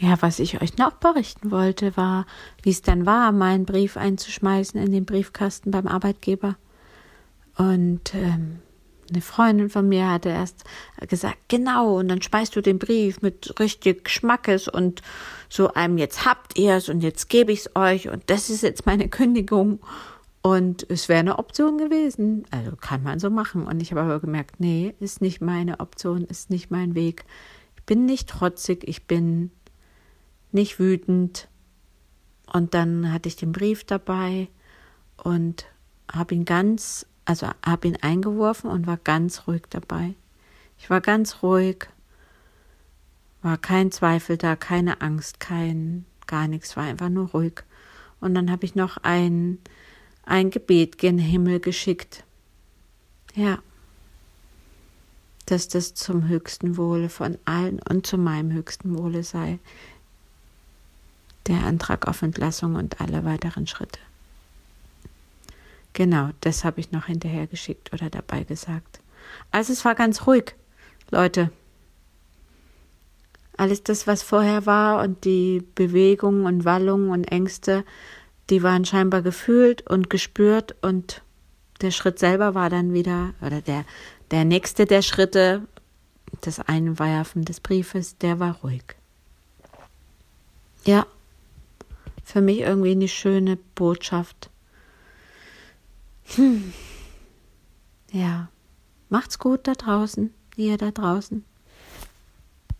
Ja, was ich euch noch berichten wollte, war, wie es dann war, meinen Brief einzuschmeißen in den Briefkasten beim Arbeitgeber. Und ähm, eine Freundin von mir hatte erst gesagt, genau, und dann speist du den Brief mit richtig Geschmackes und so einem, jetzt habt ihr es und jetzt gebe ich es euch und das ist jetzt meine Kündigung. Und es wäre eine Option gewesen. Also kann man so machen. Und ich habe aber gemerkt, nee, ist nicht meine Option, ist nicht mein Weg. Ich bin nicht trotzig, ich bin nicht wütend. Und dann hatte ich den Brief dabei und habe ihn ganz, also habe ihn eingeworfen und war ganz ruhig dabei. Ich war ganz ruhig, war kein Zweifel da, keine Angst, kein gar nichts, war einfach nur ruhig. Und dann habe ich noch ein, ein Gebet gen Himmel geschickt. Ja, dass das zum höchsten Wohle von allen und zu meinem höchsten Wohle sei der Antrag auf Entlassung und alle weiteren Schritte. Genau, das habe ich noch hinterher geschickt oder dabei gesagt. Also es war ganz ruhig, Leute. Alles das, was vorher war und die Bewegungen und Wallungen und Ängste, die waren scheinbar gefühlt und gespürt und der Schritt selber war dann wieder, oder der, der nächste der Schritte, das Einwerfen des Briefes, der war ruhig. Ja für mich irgendwie eine schöne Botschaft. Hm. Ja, macht's gut da draußen, ihr da draußen.